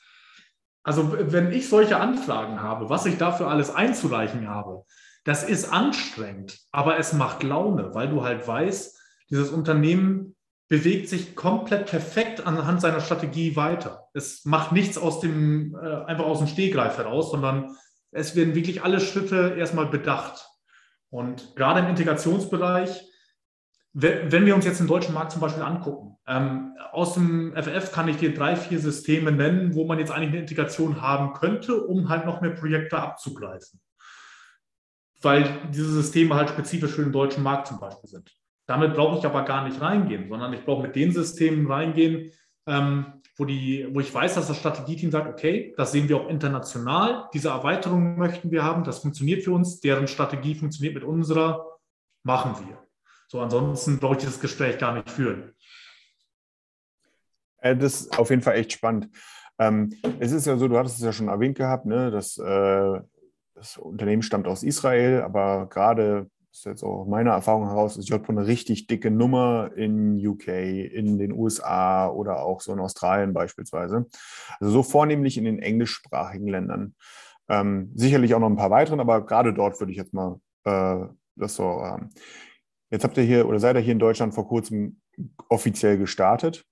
Also wenn ich solche Anfragen habe, was ich dafür alles einzureichen habe, das ist anstrengend, aber es macht Laune, weil du halt weißt, dieses Unternehmen bewegt sich komplett perfekt anhand seiner Strategie weiter. Es macht nichts aus dem, äh, einfach aus dem Stehgreif heraus, sondern es werden wirklich alle Schritte erstmal bedacht. Und gerade im Integrationsbereich, wenn wir uns jetzt den deutschen Markt zum Beispiel angucken, ähm, aus dem FF kann ich dir drei, vier Systeme nennen, wo man jetzt eigentlich eine Integration haben könnte, um halt noch mehr Projekte abzugreifen. Weil diese Systeme halt spezifisch für den deutschen Markt zum Beispiel sind. Damit brauche ich aber gar nicht reingehen, sondern ich brauche mit den Systemen reingehen, ähm, wo, die, wo ich weiß, dass das Strategieteam sagt, okay, das sehen wir auch international, diese Erweiterung möchten wir haben, das funktioniert für uns, deren Strategie funktioniert mit unserer, machen wir. So, ansonsten brauche ich dieses Gespräch gar nicht führen. Äh, das ist auf jeden Fall echt spannend. Ähm, es ist ja so, du hattest es ja schon erwähnt gehabt, ne, dass äh, das Unternehmen stammt aus Israel, aber gerade ist jetzt auch meiner Erfahrung heraus, ist JPO eine richtig dicke Nummer in UK, in den USA oder auch so in Australien beispielsweise. Also so vornehmlich in den englischsprachigen Ländern. Ähm, sicherlich auch noch ein paar weiteren, aber gerade dort würde ich jetzt mal äh, das so haben. Ähm, jetzt habt ihr hier oder seid ihr hier in Deutschland vor kurzem offiziell gestartet.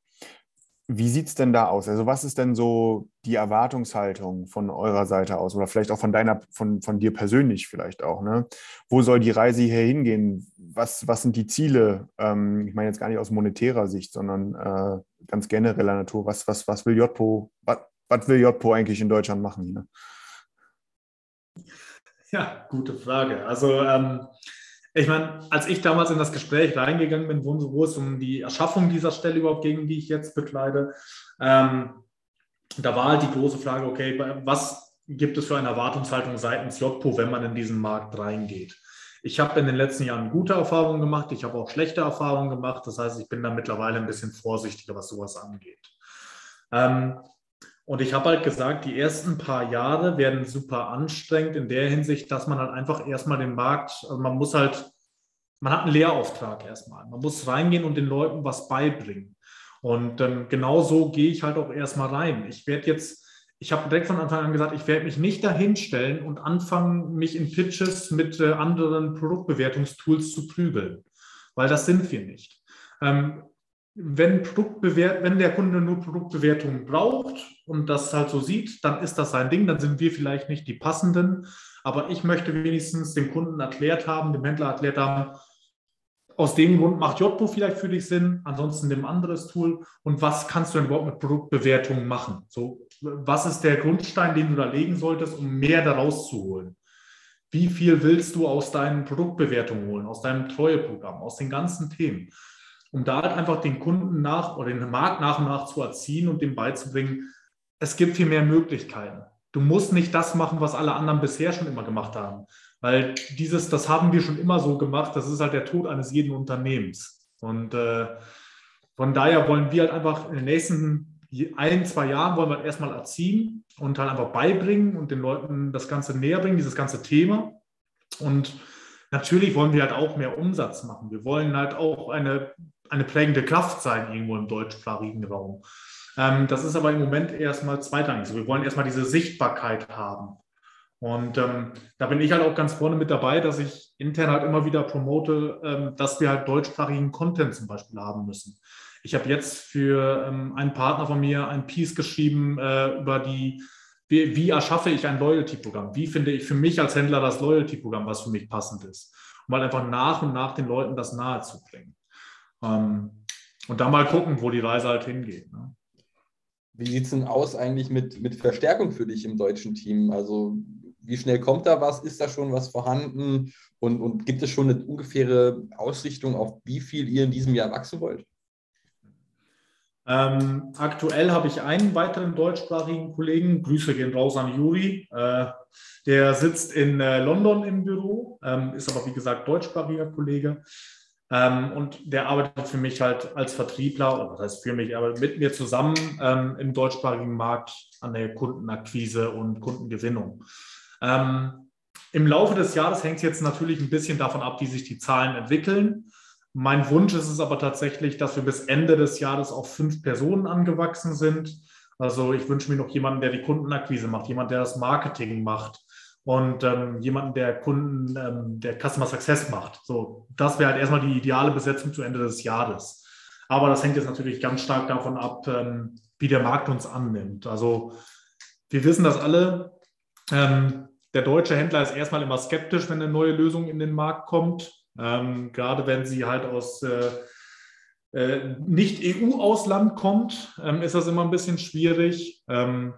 Wie sieht es denn da aus? Also, was ist denn so die Erwartungshaltung von eurer Seite aus oder vielleicht auch von deiner, von, von dir persönlich vielleicht auch? Ne? Wo soll die Reise hier hingehen? Was, was sind die Ziele? Ähm, ich meine jetzt gar nicht aus monetärer Sicht, sondern äh, ganz genereller Natur. Was, was, was will JPO, was, was will JPO eigentlich in Deutschland machen hier? Ja, gute Frage. Also ähm, ich meine, als ich damals in das Gespräch reingegangen bin, wo es um die Erschaffung dieser Stelle überhaupt ging, die ich jetzt bekleide, ähm, da war halt die große Frage, okay, was gibt es für eine Erwartungshaltung seitens JPO, wenn man in diesen Markt reingeht? Ich habe in den letzten Jahren gute Erfahrungen gemacht, ich habe auch schlechte Erfahrungen gemacht. Das heißt, ich bin da mittlerweile ein bisschen vorsichtiger, was sowas angeht. Ähm, und ich habe halt gesagt, die ersten paar Jahre werden super anstrengend in der Hinsicht, dass man halt einfach erstmal den Markt, also man muss halt, man hat einen Lehrauftrag erstmal. Man muss reingehen und den Leuten was beibringen. Und ähm, genau so gehe ich halt auch erstmal rein. Ich werde jetzt, ich habe direkt von Anfang an gesagt, ich werde mich nicht dahinstellen und anfangen, mich in Pitches mit äh, anderen Produktbewertungstools zu prügeln, weil das sind wir nicht. Ähm, wenn, wenn der Kunde nur Produktbewertungen braucht und das halt so sieht, dann ist das sein Ding, dann sind wir vielleicht nicht die passenden. Aber ich möchte wenigstens dem Kunden erklärt haben, dem Händler erklärt haben, aus dem Grund macht JPO vielleicht für dich Sinn, ansonsten dem anderes Tool. Und was kannst du denn überhaupt mit Produktbewertungen machen? So, was ist der Grundstein, den du da legen solltest, um mehr daraus zu holen? Wie viel willst du aus deinen Produktbewertungen holen, aus deinem Treueprogramm, aus den ganzen Themen? Um da halt einfach den Kunden nach oder den Markt nach und nach zu erziehen und dem beizubringen, es gibt hier mehr Möglichkeiten. Du musst nicht das machen, was alle anderen bisher schon immer gemacht haben. Weil dieses, das haben wir schon immer so gemacht, das ist halt der Tod eines jeden Unternehmens. Und äh, von daher wollen wir halt einfach in den nächsten ein, zwei Jahren wollen wir halt erstmal erziehen und halt einfach beibringen und den Leuten das Ganze näher bringen, dieses ganze Thema. Und natürlich wollen wir halt auch mehr Umsatz machen. Wir wollen halt auch eine eine prägende Kraft sein irgendwo im deutschsprachigen Raum. Ähm, das ist aber im Moment erstmal zweitrangig. Also wir wollen erstmal diese Sichtbarkeit haben. Und ähm, da bin ich halt auch ganz vorne mit dabei, dass ich intern halt immer wieder promote, ähm, dass wir halt deutschsprachigen Content zum Beispiel haben müssen. Ich habe jetzt für ähm, einen Partner von mir ein Piece geschrieben äh, über die, wie, wie, erschaffe ich ein Loyalty-Programm? Wie finde ich für mich als Händler das Loyalty-Programm, was für mich passend ist? Um halt einfach nach und nach den Leuten das nahe zu bringen. Ähm, und dann mal gucken, wo die Reise halt hingeht. Ne? Wie sieht es denn aus eigentlich mit, mit Verstärkung für dich im deutschen Team? Also wie schnell kommt da was? Ist da schon was vorhanden? Und, und gibt es schon eine ungefähre Ausrichtung, auf wie viel ihr in diesem Jahr wachsen wollt? Ähm, aktuell habe ich einen weiteren deutschsprachigen Kollegen. Grüße gehen raus an Juri. Äh, der sitzt in äh, London im Büro, ähm, ist aber wie gesagt deutschsprachiger Kollege. Ähm, und der arbeitet für mich halt als Vertriebler, oder das heißt für mich, aber mit mir zusammen ähm, im deutschsprachigen Markt an der Kundenakquise und Kundengewinnung. Ähm, Im Laufe des Jahres hängt es jetzt natürlich ein bisschen davon ab, wie sich die Zahlen entwickeln. Mein Wunsch ist es aber tatsächlich, dass wir bis Ende des Jahres auf fünf Personen angewachsen sind. Also ich wünsche mir noch jemanden, der die Kundenakquise macht, jemand, der das Marketing macht, und ähm, jemanden, der Kunden, ähm, der Customer Success macht. So, das wäre halt erstmal die ideale Besetzung zu Ende des Jahres. Aber das hängt jetzt natürlich ganz stark davon ab, ähm, wie der Markt uns annimmt. Also wir wissen das alle. Ähm, der deutsche Händler ist erstmal immer skeptisch, wenn eine neue Lösung in den Markt kommt. Ähm, gerade wenn sie halt aus äh, äh, nicht EU-Ausland kommt, ähm, ist das immer ein bisschen schwierig. Ähm,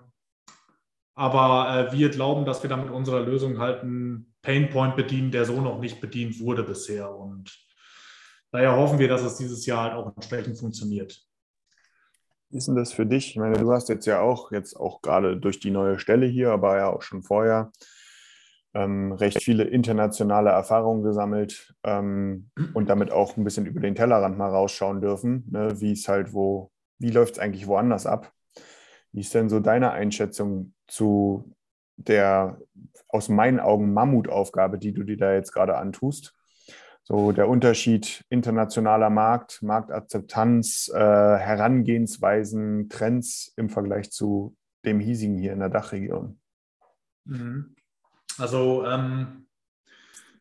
aber äh, wir glauben, dass wir damit unserer Lösung halt einen Painpoint bedienen, der so noch nicht bedient wurde bisher. Und daher hoffen wir, dass es dieses Jahr halt auch entsprechend funktioniert. Wie ist denn das für dich? Ich meine, du hast jetzt ja auch, jetzt auch gerade durch die neue Stelle hier, aber ja auch schon vorher, ähm, recht viele internationale Erfahrungen gesammelt ähm, und damit auch ein bisschen über den Tellerrand mal rausschauen dürfen, ne? wie es halt wo, wie läuft es eigentlich woanders ab? Wie ist denn so deine Einschätzung zu der aus meinen Augen Mammutaufgabe, die du dir da jetzt gerade antust? So der Unterschied internationaler Markt, Marktakzeptanz, äh, Herangehensweisen, Trends im Vergleich zu dem hiesigen hier in der Dachregion. Mhm. Also ähm,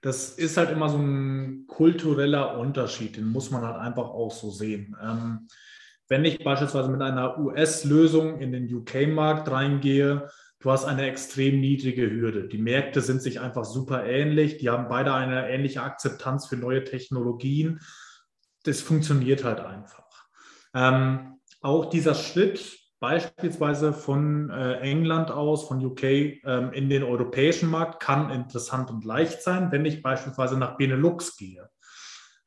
das ist halt immer so ein kultureller Unterschied, den muss man halt einfach auch so sehen. Ähm, wenn ich beispielsweise mit einer US-Lösung in den UK-Markt reingehe, du hast eine extrem niedrige Hürde. Die Märkte sind sich einfach super ähnlich. Die haben beide eine ähnliche Akzeptanz für neue Technologien. Das funktioniert halt einfach. Ähm, auch dieser Schritt beispielsweise von äh, England aus, von UK ähm, in den europäischen Markt kann interessant und leicht sein, wenn ich beispielsweise nach Benelux gehe.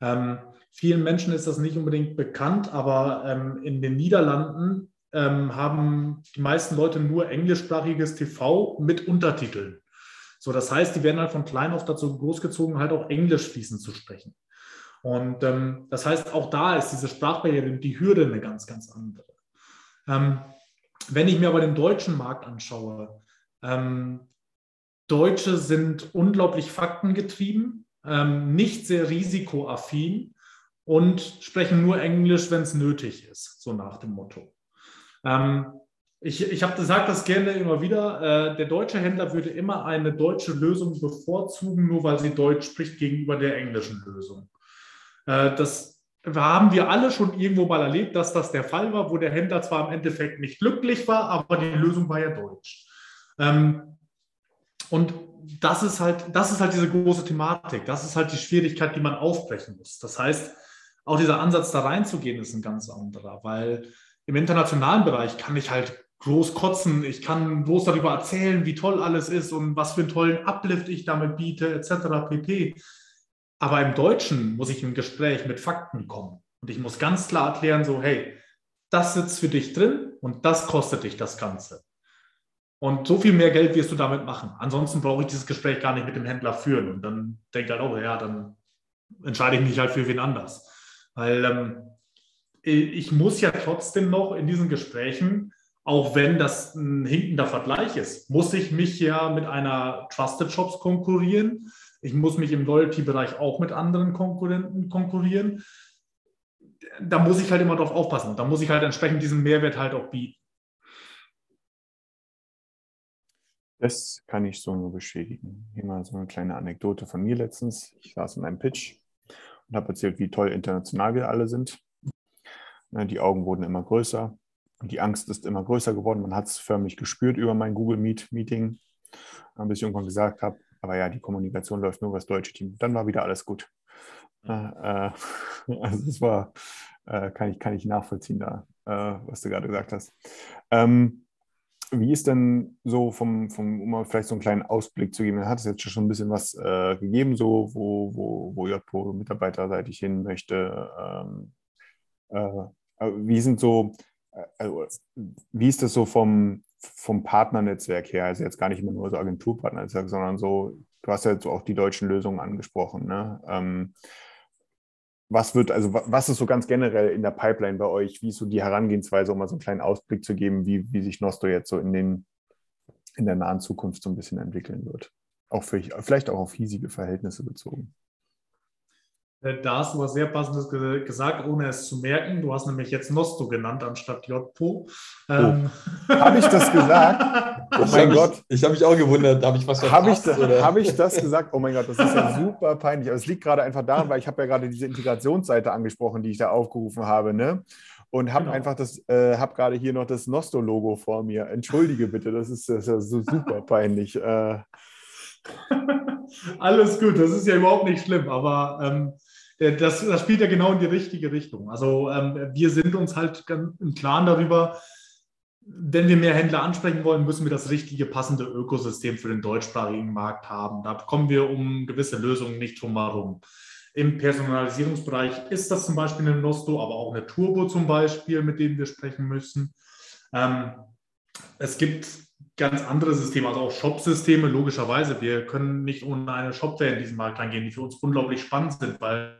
Ähm, vielen Menschen ist das nicht unbedingt bekannt, aber ähm, in den Niederlanden haben die meisten Leute nur englischsprachiges TV mit Untertiteln. So, das heißt, die werden halt von klein auf dazu großgezogen, halt auch Englisch fließend zu sprechen. Und das heißt, auch da ist diese Sprachbarriere, die Hürde eine ganz, ganz andere. Ähm, wenn ich mir aber den deutschen Markt anschaue, ähm, Deutsche sind unglaublich faktengetrieben, ähm, nicht sehr risikoaffin und sprechen nur Englisch, wenn es nötig ist, so nach dem Motto. Ich ich habe gesagt das gerne immer wieder, äh, der deutsche Händler würde immer eine deutsche Lösung bevorzugen, nur weil sie Deutsch spricht gegenüber der englischen Lösung. Äh, das haben wir alle schon irgendwo mal erlebt, dass das der Fall war, wo der Händler zwar im Endeffekt nicht glücklich war, aber die Lösung war ja Deutsch. Ähm, und das ist halt, das ist halt diese große Thematik. Das ist halt die Schwierigkeit, die man aufbrechen muss. Das heißt, auch dieser Ansatz da reinzugehen, ist ein ganz anderer, weil im internationalen Bereich kann ich halt groß kotzen, ich kann groß darüber erzählen, wie toll alles ist und was für einen tollen Uplift ich damit biete, etc. pp. Aber im Deutschen muss ich im Gespräch mit Fakten kommen und ich muss ganz klar erklären, so, hey, das sitzt für dich drin und das kostet dich das Ganze. Und so viel mehr Geld wirst du damit machen. Ansonsten brauche ich dieses Gespräch gar nicht mit dem Händler führen. Und dann denkt halt auch, ja, dann entscheide ich mich halt für wen anders. Weil ähm, ich muss ja trotzdem noch in diesen Gesprächen, auch wenn das ein hinkender Vergleich ist, muss ich mich ja mit einer Trusted Shops konkurrieren. Ich muss mich im Loyalty-Bereich auch mit anderen Konkurrenten konkurrieren. Da muss ich halt immer drauf aufpassen. Da muss ich halt entsprechend diesen Mehrwert halt auch bieten. Das kann ich so nur bestätigen. Hier mal so eine kleine Anekdote von mir letztens. Ich saß in einem Pitch und habe erzählt, wie toll international wir alle sind. Ne, die Augen wurden immer größer und die Angst ist immer größer geworden. Man hat es förmlich gespürt über mein Google Meet Meeting, bis ich irgendwann gesagt habe, aber ja, die Kommunikation läuft nur über das deutsche Team. Dann war wieder alles gut. Äh, äh also es war, äh, kann, ich, kann ich nachvollziehen da, äh, was du gerade gesagt hast. Ähm, wie ist denn so vom, vom, um mal vielleicht so einen kleinen Ausblick zu geben, hat es jetzt schon ein bisschen was äh, gegeben, so wo, wo, wo JPO mitarbeiterseitig hin möchte. Ähm, äh, wie sind so, also, wie ist das so vom, vom Partnernetzwerk her? Also jetzt gar nicht immer nur so Agenturpartnernetzwerk, sondern so, du hast ja jetzt auch die deutschen Lösungen angesprochen. Ne? Ähm, was wird, also was ist so ganz generell in der Pipeline bei euch? Wie ist so die Herangehensweise, um mal so einen kleinen Ausblick zu geben, wie, wie sich Nosto jetzt so in, den, in der nahen Zukunft so ein bisschen entwickeln wird? Auch für, vielleicht auch auf hiesige Verhältnisse bezogen. Äh, da hast du was sehr Passendes gesagt, ohne es zu merken. Du hast nämlich jetzt Nosto genannt anstatt JPO. Ähm. Oh. Habe ich das gesagt? Oh mein Gott. Ich, ich habe mich auch gewundert. Habe ich was Habe ich, hab ich das gesagt? Oh mein Gott, das ist ja super peinlich. Aber es liegt gerade einfach daran, weil ich habe ja gerade diese Integrationsseite angesprochen, die ich da aufgerufen habe. Ne? Und habe genau. einfach das, äh, habe gerade hier noch das Nosto-Logo vor mir. Entschuldige bitte, das ist, das ist so super peinlich. Äh. Alles gut, das ist ja überhaupt nicht schlimm, aber ähm, äh, das, das spielt ja genau in die richtige Richtung. Also ähm, wir sind uns halt im Klaren darüber, wenn wir mehr Händler ansprechen wollen, müssen wir das richtige, passende Ökosystem für den deutschsprachigen Markt haben. Da kommen wir um gewisse Lösungen nicht drum herum. Im Personalisierungsbereich ist das zum Beispiel eine Nosto, aber auch eine Turbo zum Beispiel, mit denen wir sprechen müssen. Ähm, es gibt ganz andere Systeme, also auch Shop-Systeme, logischerweise. Wir können nicht ohne eine Shopware in diesen Markt reingehen, die für uns unglaublich spannend sind, weil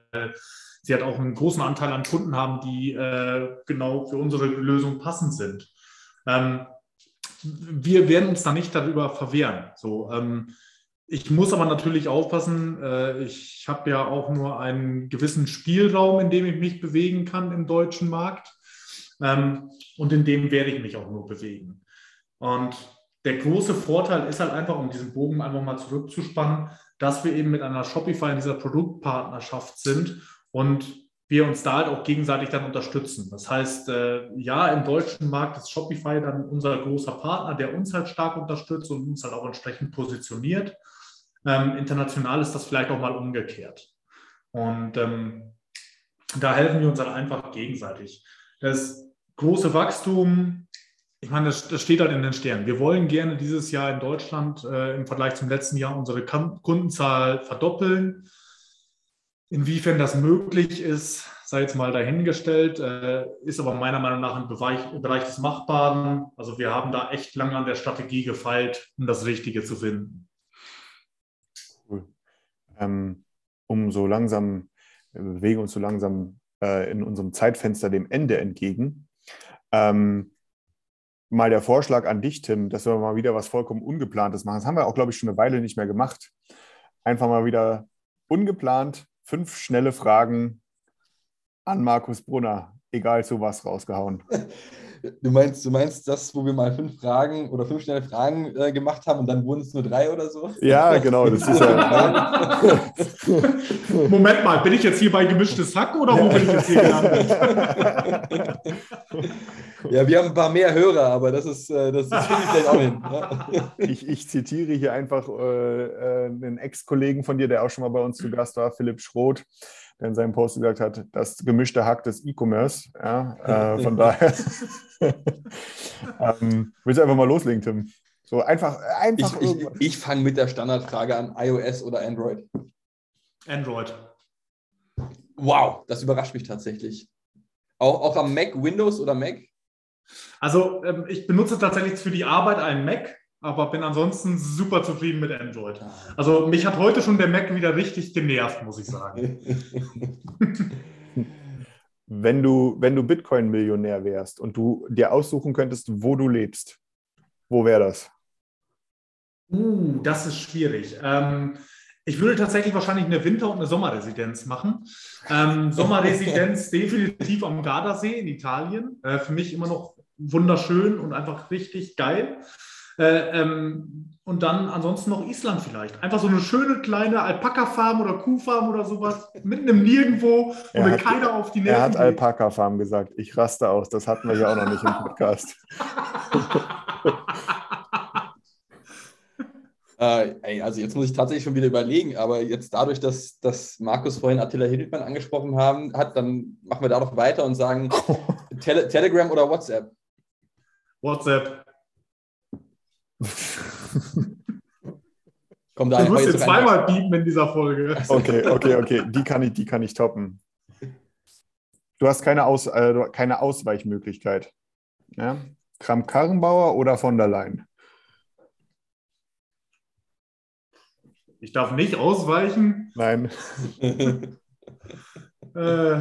sie halt auch einen großen Anteil an Kunden haben, die äh, genau für unsere Lösung passend sind. Ähm, wir werden uns da nicht darüber verwehren. So, ähm, ich muss aber natürlich aufpassen, äh, ich habe ja auch nur einen gewissen Spielraum, in dem ich mich bewegen kann im deutschen Markt. Ähm, und in dem werde ich mich auch nur bewegen. Und der große Vorteil ist halt einfach, um diesen Bogen einfach mal zurückzuspannen, dass wir eben mit einer Shopify in dieser Produktpartnerschaft sind und wir uns da halt auch gegenseitig dann unterstützen. Das heißt, äh, ja, im deutschen Markt ist Shopify dann unser großer Partner, der uns halt stark unterstützt und uns halt auch entsprechend positioniert. Ähm, international ist das vielleicht auch mal umgekehrt. Und ähm, da helfen wir uns halt einfach gegenseitig. Das große Wachstum, ich meine, das, das, steht halt in den Sternen. Wir wollen gerne dieses Jahr in Deutschland äh, im Vergleich zum letzten Jahr unsere Kundenzahl verdoppeln. Inwiefern das möglich ist, sei jetzt mal dahingestellt, äh, ist aber meiner Meinung nach im Bereich, Bereich des Machbaren. Also wir haben da echt lange an der Strategie gefeilt, um das Richtige zu finden. Cool. Ähm, um so langsam, wir bewegen uns so langsam äh, in unserem Zeitfenster dem Ende entgegen. Ähm, mal der Vorschlag an dich, Tim, dass wir mal wieder was vollkommen Ungeplantes machen. Das haben wir auch, glaube ich, schon eine Weile nicht mehr gemacht. Einfach mal wieder ungeplant fünf schnelle Fragen an Markus Brunner, egal zu was, rausgehauen. Du meinst, du meinst das, wo wir mal fünf Fragen oder fünf schnelle Fragen äh, gemacht haben und dann wurden es nur drei oder so? Ja, genau. Das ist ja, Moment mal, bin ich jetzt hier bei gemischtes Hack oder wo bin ich jetzt hier gelandet? ja, wir haben ein paar mehr Hörer, aber das ist, äh, das, das kriege ich vielleicht auch hin. ich, ich, zitiere hier einfach äh, äh, einen Ex-Kollegen von dir, der auch schon mal bei uns zu Gast war, Philipp Schroth der in seinem Post gesagt hat, das gemischte Hack des E-Commerce. Ja, äh, von daher ähm, willst du einfach mal loslegen, Tim? So einfach, einfach. Ich, ich, ich fange mit der Standardfrage an: iOS oder Android? Android. Wow, das überrascht mich tatsächlich. Auch, auch am Mac, Windows oder Mac? Also, ähm, ich benutze tatsächlich für die Arbeit einen Mac aber bin ansonsten super zufrieden mit Android. Also mich hat heute schon der Mac wieder richtig genervt, muss ich sagen. wenn du, wenn du Bitcoin-Millionär wärst und du dir aussuchen könntest, wo du lebst, wo wäre das? Uh, das ist schwierig. Ähm, ich würde tatsächlich wahrscheinlich eine Winter- und eine Sommerresidenz machen. Ähm, Sommerresidenz definitiv am Gardasee in Italien. Äh, für mich immer noch wunderschön und einfach richtig geil. Äh, ähm, und dann ansonsten noch Island vielleicht. Einfach so eine schöne kleine Alpaka-Farm oder Kuhfarm oder sowas, mitten im Nirgendwo, wo mir keiner auf die Nerven Er hat Alpaka-Farm gesagt. Ich raste aus. Das hatten wir ja auch noch nicht im Podcast. Äh, also jetzt muss ich tatsächlich schon wieder überlegen, aber jetzt dadurch, dass, dass Markus vorhin Attila Hildmann angesprochen haben, hat, dann machen wir da noch weiter und sagen Tele Telegram oder WhatsApp? WhatsApp. Komm, da du musst jetzt zweimal piepen in dieser Folge. Okay, okay, okay. Die kann ich, die kann ich toppen. Du hast keine, Aus, äh, keine Ausweichmöglichkeit. Ja? Kramp-Karrenbauer oder von der Leyen? Ich darf nicht ausweichen. Nein. äh,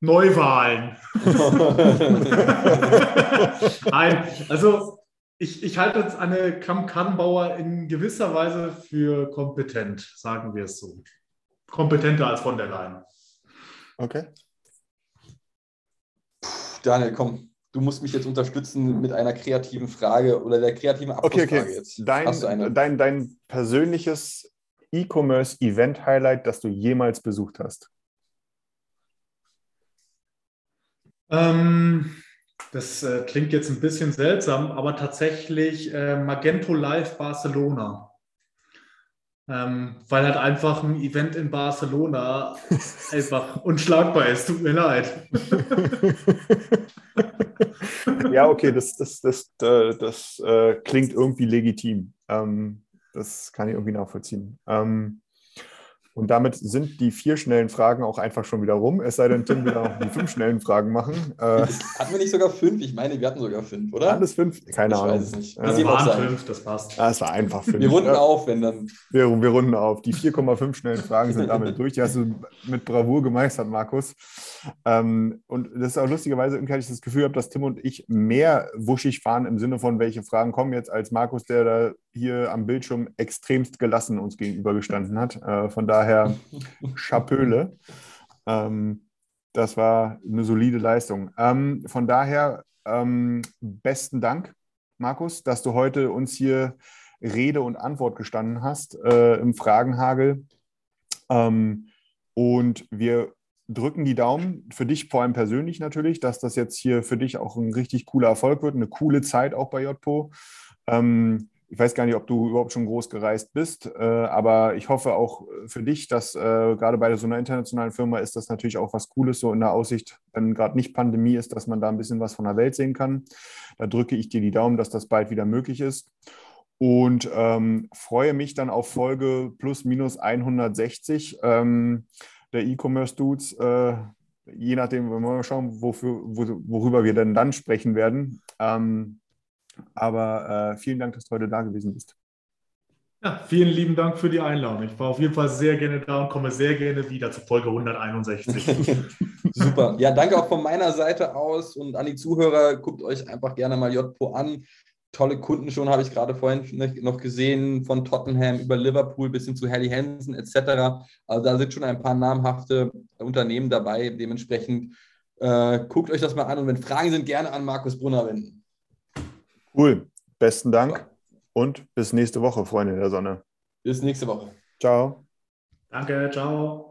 Neuwahlen. Nein, also ich, ich halte jetzt eine Kramp-Karrenbauer in gewisser Weise für kompetent, sagen wir es so. Kompetenter als von der Leyen. Okay. Daniel, komm, du musst mich jetzt unterstützen mit einer kreativen Frage oder der kreativen Abschlussfrage okay, okay. jetzt. Dein, dein, dein persönliches E-Commerce-Event-Highlight, das du jemals besucht hast? Ähm, das äh, klingt jetzt ein bisschen seltsam, aber tatsächlich äh, Magento Live Barcelona. Ähm, weil halt einfach ein Event in Barcelona einfach unschlagbar ist. Tut mir leid. ja, okay, das, das, das, das, das äh, klingt irgendwie legitim. Ähm, das kann ich irgendwie nachvollziehen. Ähm, und damit sind die vier schnellen Fragen auch einfach schon wieder rum. Es sei denn, Tim will auch die fünf schnellen Fragen machen. Äh, hatten wir nicht sogar fünf? Ich meine, wir hatten sogar fünf, oder? Alles fünf? Keine ich Ahnung. Weiß es nicht. Das äh, waren fünf, das passt. Ah, es war einfach fünf. Wir runden ja. auf, wenn dann. Wir, wir runden auf. Die 4,5 schnellen Fragen sind damit durch. Die hast du mit Bravour gemeistert, Markus. Ähm, und das ist auch lustigerweise, irgendwie hatte ich das Gefühl, dass Tim und ich mehr wuschig fahren im Sinne von, welche Fragen kommen jetzt, als Markus, der da hier am Bildschirm extremst gelassen uns gegenübergestanden hat. Äh, von daher Chapöle. Ähm, das war eine solide Leistung. Ähm, von daher ähm, besten Dank, Markus, dass du heute uns hier Rede und Antwort gestanden hast äh, im Fragenhagel. Ähm, und wir drücken die Daumen für dich vor allem persönlich natürlich, dass das jetzt hier für dich auch ein richtig cooler Erfolg wird, eine coole Zeit auch bei JPO. Ähm, ich weiß gar nicht, ob du überhaupt schon groß gereist bist, äh, aber ich hoffe auch für dich, dass äh, gerade bei so einer internationalen Firma ist das natürlich auch was Cooles, so in der Aussicht, wenn gerade nicht Pandemie ist, dass man da ein bisschen was von der Welt sehen kann. Da drücke ich dir die Daumen, dass das bald wieder möglich ist. Und ähm, freue mich dann auf Folge plus minus 160 ähm, der E-Commerce Dudes. Äh, je nachdem, wir mal schauen, wofür, worüber wir denn dann sprechen werden. Ähm, aber äh, vielen Dank, dass du heute da gewesen bist. Ja, vielen lieben Dank für die Einladung. Ich war auf jeden Fall sehr gerne da und komme sehr gerne wieder zu Folge 161. Super. Ja, danke auch von meiner Seite aus und an die Zuhörer. Guckt euch einfach gerne mal JPO an. Tolle Kunden schon, habe ich gerade vorhin noch gesehen, von Tottenham über Liverpool bis hin zu Helly Hansen etc. Also da sind schon ein paar namhafte Unternehmen dabei. Dementsprechend äh, guckt euch das mal an und wenn Fragen sind, gerne an Markus Brunner wenden. Cool. Besten Dank und bis nächste Woche, Freunde der Sonne. Bis nächste Woche. Ciao. Danke, ciao.